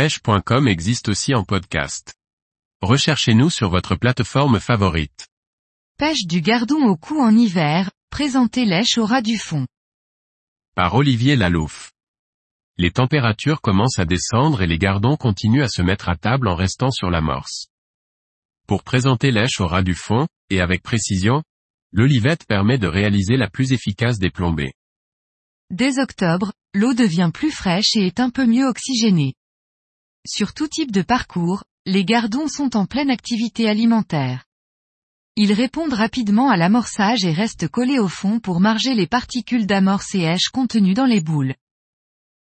pêche.com existe aussi en podcast. Recherchez-nous sur votre plateforme favorite. Pêche du gardon au cou en hiver, présentez lèche au ras du fond. Par Olivier Lalouf. Les températures commencent à descendre et les gardons continuent à se mettre à table en restant sur l'amorce. Pour présenter lèche au ras du fond, et avec précision, l'olivette permet de réaliser la plus efficace des plombées. Dès octobre, l'eau devient plus fraîche et est un peu mieux oxygénée. Sur tout type de parcours, les gardons sont en pleine activité alimentaire. Ils répondent rapidement à l'amorçage et restent collés au fond pour marger les particules d'amorce et hèche contenues dans les boules.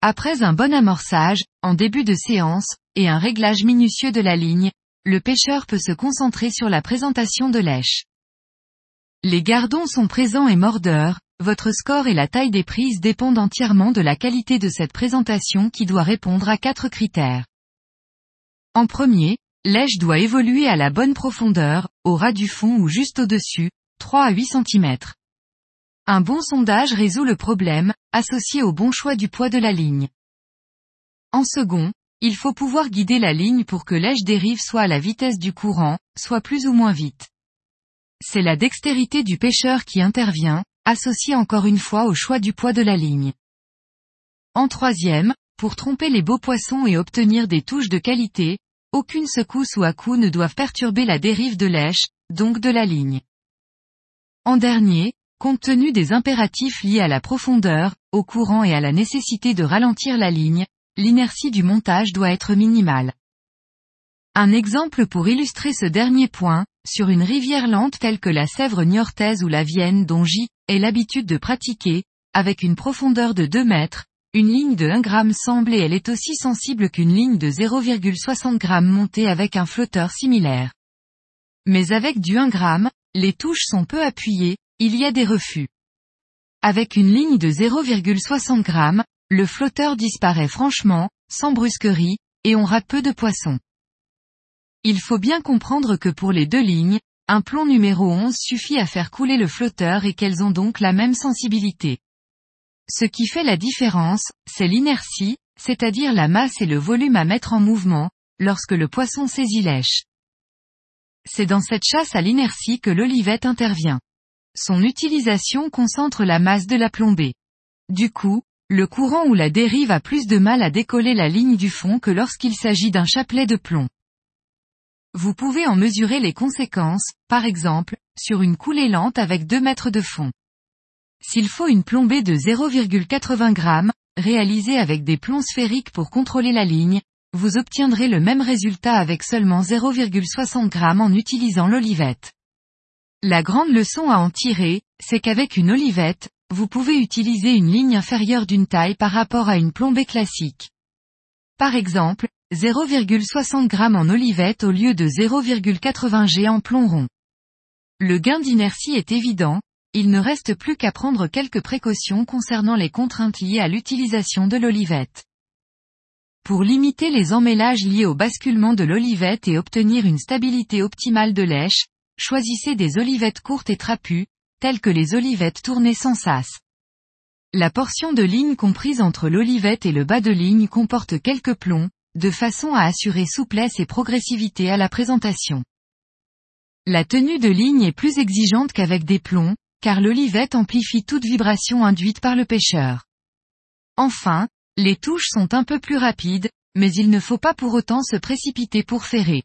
Après un bon amorçage, en début de séance, et un réglage minutieux de la ligne, le pêcheur peut se concentrer sur la présentation de lèche. Les gardons sont présents et mordeurs, votre score et la taille des prises dépendent entièrement de la qualité de cette présentation qui doit répondre à quatre critères. En premier, l'èche doit évoluer à la bonne profondeur, au ras du fond ou juste au-dessus, 3 à 8 cm. Un bon sondage résout le problème, associé au bon choix du poids de la ligne. En second, il faut pouvoir guider la ligne pour que l'èche dérive soit à la vitesse du courant, soit plus ou moins vite. C'est la dextérité du pêcheur qui intervient, associée encore une fois au choix du poids de la ligne. En troisième, pour tromper les beaux poissons et obtenir des touches de qualité, aucune secousse ou à-coup ne doivent perturber la dérive de lèche, donc de la ligne. En dernier, compte tenu des impératifs liés à la profondeur, au courant et à la nécessité de ralentir la ligne, l'inertie du montage doit être minimale. Un exemple pour illustrer ce dernier point, sur une rivière lente telle que la Sèvre niortaise ou la Vienne dont J est l'habitude de pratiquer, avec une profondeur de 2 mètres, une ligne de 1 g semble et elle est aussi sensible qu'une ligne de 0,60 g montée avec un flotteur similaire. Mais avec du 1 g, les touches sont peu appuyées, il y a des refus. Avec une ligne de 0,60 g, le flotteur disparaît franchement, sans brusquerie, et on rate peu de poissons. Il faut bien comprendre que pour les deux lignes, un plomb numéro 11 suffit à faire couler le flotteur et qu'elles ont donc la même sensibilité. Ce qui fait la différence, c'est l'inertie, c'est-à-dire la masse et le volume à mettre en mouvement, lorsque le poisson saisit lèche. C'est dans cette chasse à l'inertie que l'olivette intervient. Son utilisation concentre la masse de la plombée. Du coup, le courant ou la dérive a plus de mal à décoller la ligne du fond que lorsqu'il s'agit d'un chapelet de plomb. Vous pouvez en mesurer les conséquences, par exemple, sur une coulée lente avec 2 mètres de fond. S'il faut une plombée de 0,80 g, réalisée avec des plombs sphériques pour contrôler la ligne, vous obtiendrez le même résultat avec seulement 0,60 g en utilisant l'olivette. La grande leçon à en tirer, c'est qu'avec une olivette, vous pouvez utiliser une ligne inférieure d'une taille par rapport à une plombée classique. Par exemple, 0,60 g en olivette au lieu de 0,80 g en plomb rond. Le gain d'inertie est évident, il ne reste plus qu'à prendre quelques précautions concernant les contraintes liées à l'utilisation de l'olivette. Pour limiter les emmêlages liés au basculement de l'olivette et obtenir une stabilité optimale de lèche, choisissez des olivettes courtes et trapues, telles que les olivettes tournées sans sas. La portion de ligne comprise entre l'olivette et le bas de ligne comporte quelques plombs, de façon à assurer souplesse et progressivité à la présentation. La tenue de ligne est plus exigeante qu'avec des plombs, car l'olivette amplifie toute vibration induite par le pêcheur. Enfin, les touches sont un peu plus rapides, mais il ne faut pas pour autant se précipiter pour ferrer.